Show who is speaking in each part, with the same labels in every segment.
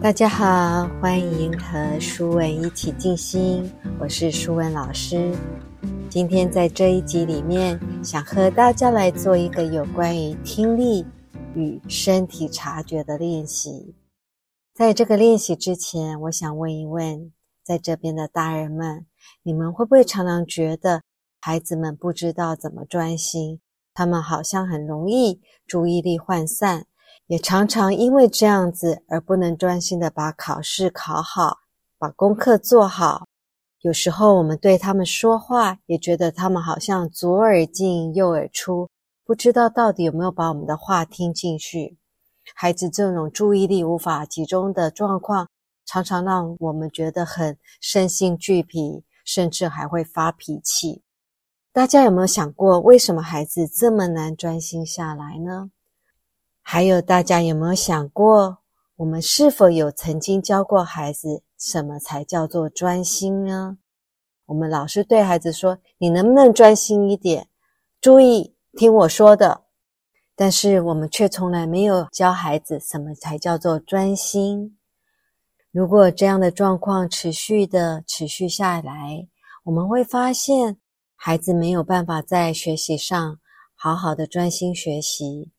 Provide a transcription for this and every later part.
Speaker 1: 大家好，欢迎和舒文一起静心。我是舒文老师。今天在这一集里面，想和大家来做一个有关于听力与身体察觉的练习。在这个练习之前，我想问一问，在这边的大人们，你们会不会常常觉得孩子们不知道怎么专心？他们好像很容易注意力涣散。也常常因为这样子而不能专心的把考试考好，把功课做好。有时候我们对他们说话，也觉得他们好像左耳进右耳出，不知道到底有没有把我们的话听进去。孩子这种注意力无法集中的状况，常常让我们觉得很身心俱疲，甚至还会发脾气。大家有没有想过，为什么孩子这么难专心下来呢？还有，大家有没有想过，我们是否有曾经教过孩子什么才叫做专心呢？我们老是对孩子说：“你能不能专心一点，注意听我说的？”但是我们却从来没有教孩子什么才叫做专心。如果这样的状况持续的持续下来，我们会发现孩子没有办法在学习上好好的专心学习。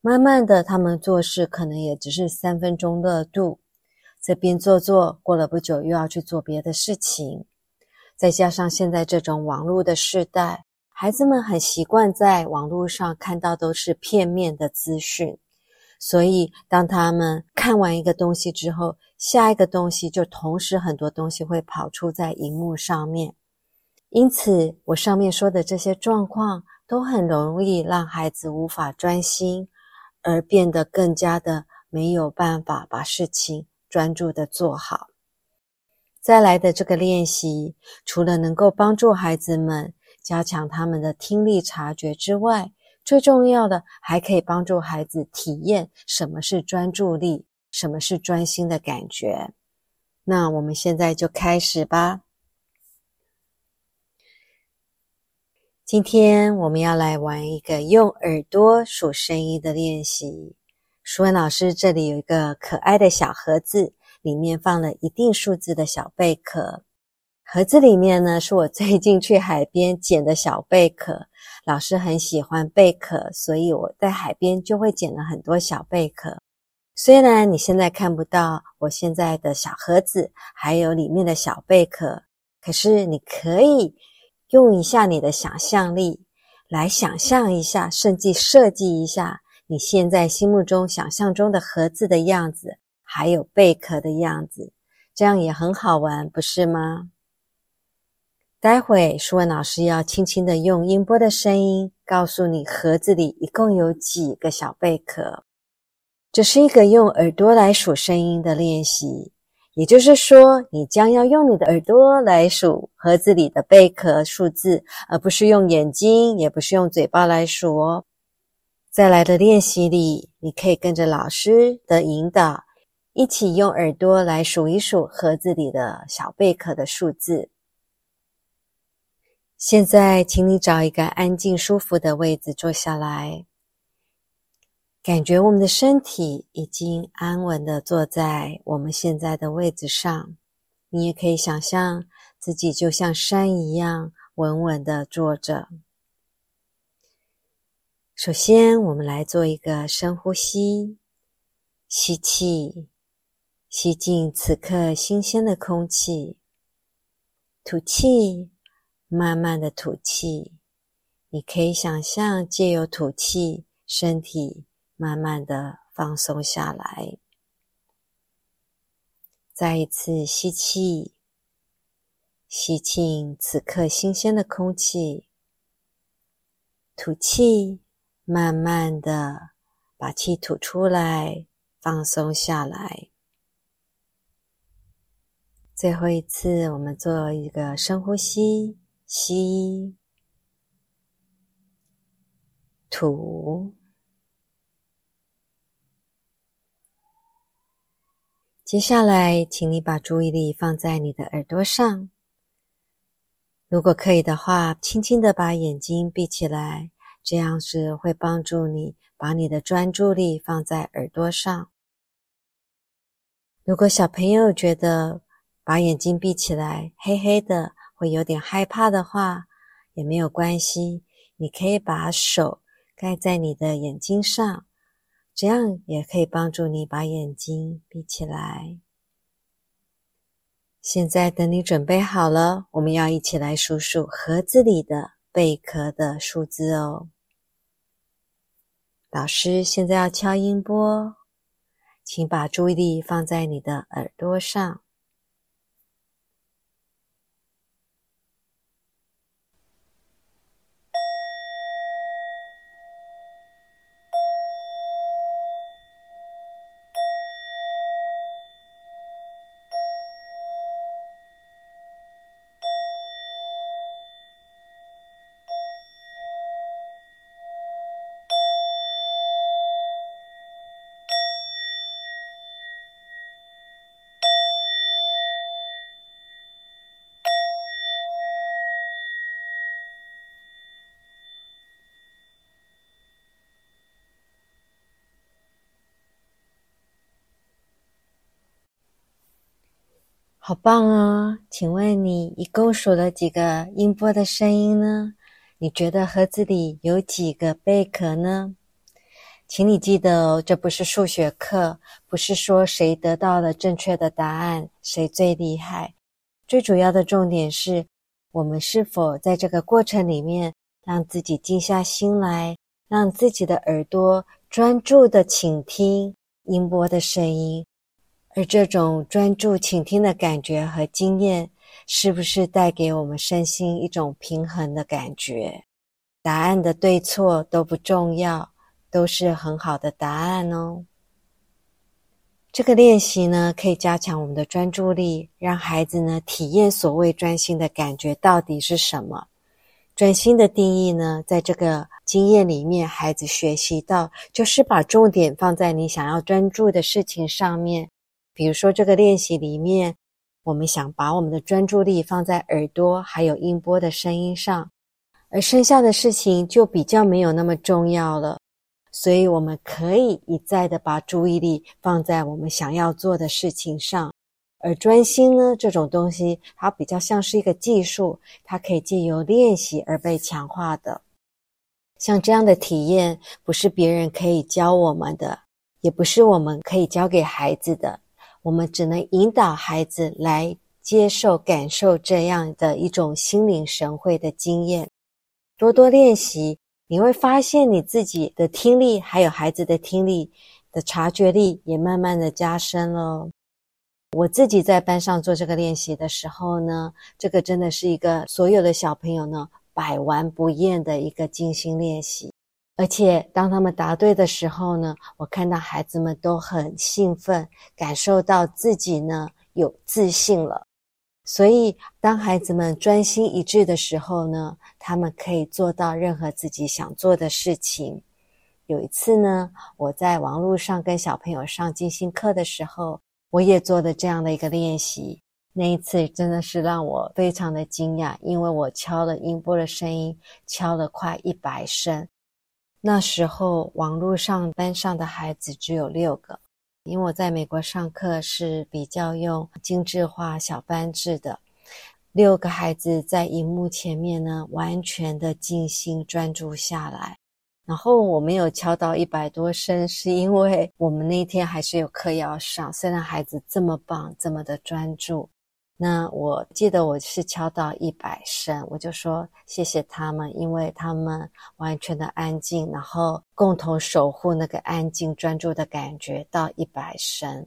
Speaker 1: 慢慢的，他们做事可能也只是三分钟热度，这边做做，过了不久又要去做别的事情。再加上现在这种网络的时代，孩子们很习惯在网络上看到都是片面的资讯，所以当他们看完一个东西之后，下一个东西就同时很多东西会跑出在荧幕上面。因此，我上面说的这些状况都很容易让孩子无法专心。而变得更加的没有办法把事情专注的做好。再来的这个练习，除了能够帮助孩子们加强他们的听力察觉之外，最重要的还可以帮助孩子体验什么是专注力，什么是专心的感觉。那我们现在就开始吧。今天我们要来玩一个用耳朵数声音的练习。舒文老师这里有一个可爱的小盒子，里面放了一定数字的小贝壳。盒子里面呢，是我最近去海边捡的小贝壳。老师很喜欢贝壳，所以我在海边就会捡了很多小贝壳。虽然你现在看不到我现在的小盒子，还有里面的小贝壳，可是你可以。用一下你的想象力来想象一下，甚至设计一下你现在心目中想象中的盒子的样子，还有贝壳的样子，这样也很好玩，不是吗？待会舒文老师要轻轻的用音波的声音告诉你盒子里一共有几个小贝壳。这是一个用耳朵来数声音的练习。也就是说，你将要用你的耳朵来数盒子里的贝壳数字，而不是用眼睛，也不是用嘴巴来数哦。再来的练习里，你可以跟着老师的引导，一起用耳朵来数一数盒子里的小贝壳的数字。现在，请你找一个安静、舒服的位置坐下来。感觉我们的身体已经安稳的坐在我们现在的位置上，你也可以想象自己就像山一样稳稳的坐着。首先，我们来做一个深呼吸，吸气，吸进此刻新鲜的空气；吐气，慢慢的吐气。你可以想象借由吐气，身体。慢慢的放松下来，再一次吸气，吸进此刻新鲜的空气，吐气，慢慢的把气吐出来，放松下来。最后一次，我们做一个深呼吸，吸，吐。接下来，请你把注意力放在你的耳朵上。如果可以的话，轻轻的把眼睛闭起来，这样是会帮助你把你的专注力放在耳朵上。如果小朋友觉得把眼睛闭起来黑黑的会有点害怕的话，也没有关系，你可以把手盖在你的眼睛上，这样也可以帮助你把眼睛闭起来。现在等你准备好了，我们要一起来数数盒子里的贝壳的数字哦。老师现在要敲音波，请把注意力放在你的耳朵上。好棒哦！请问你一共数了几个音波的声音呢？你觉得盒子里有几个贝壳呢？请你记得哦，这不是数学课，不是说谁得到了正确的答案，谁最厉害。最主要的重点是我们是否在这个过程里面，让自己静下心来，让自己的耳朵专注的倾听音波的声音。而这种专注倾听的感觉和经验，是不是带给我们身心一种平衡的感觉？答案的对错都不重要，都是很好的答案哦。这个练习呢，可以加强我们的专注力，让孩子呢体验所谓专心的感觉到底是什么。专心的定义呢，在这个经验里面，孩子学习到就是把重点放在你想要专注的事情上面。比如说，这个练习里面，我们想把我们的专注力放在耳朵还有音波的声音上，而剩下的事情就比较没有那么重要了。所以，我们可以一再的把注意力放在我们想要做的事情上。而专心呢，这种东西，它比较像是一个技术，它可以借由练习而被强化的。像这样的体验，不是别人可以教我们的，也不是我们可以教给孩子的。我们只能引导孩子来接受、感受这样的一种心领神会的经验。多多练习，你会发现你自己的听力，还有孩子的听力的察觉力也慢慢的加深了。我自己在班上做这个练习的时候呢，这个真的是一个所有的小朋友呢百玩不厌的一个静心练习。而且当他们答对的时候呢，我看到孩子们都很兴奋，感受到自己呢有自信了。所以当孩子们专心一致的时候呢，他们可以做到任何自己想做的事情。有一次呢，我在网络上跟小朋友上静心课的时候，我也做了这样的一个练习。那一次真的是让我非常的惊讶，因为我敲了音波的声音，敲了快一百声。那时候，网络上班上的孩子只有六个，因为我在美国上课是比较用精致化小班制的。六个孩子在荧幕前面呢，完全的静心专注下来。然后我没有敲到一百多声，是因为我们那天还是有课要上。虽然孩子这么棒，这么的专注。那我记得我是敲到一百声，我就说谢谢他们，因为他们完全的安静，然后共同守护那个安静专注的感觉到一百声，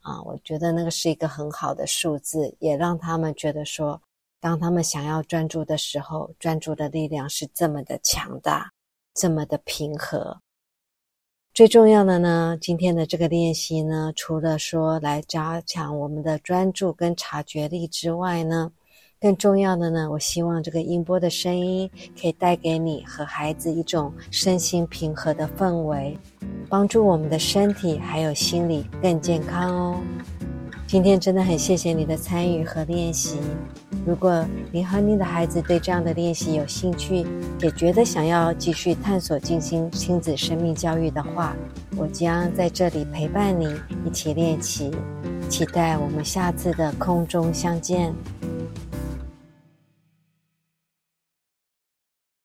Speaker 1: 啊，我觉得那个是一个很好的数字，也让他们觉得说，当他们想要专注的时候，专注的力量是这么的强大，这么的平和。最重要的呢，今天的这个练习呢，除了说来加强我们的专注跟察觉力之外呢，更重要的呢，我希望这个音波的声音可以带给你和孩子一种身心平和的氛围，帮助我们的身体还有心理更健康哦。今天真的很谢谢你的参与和练习。如果您和您的孩子对这样的练习有兴趣，也觉得想要继续探索进行亲子生命教育的话，我将在这里陪伴你一起练习。期待我们下次的空中相见。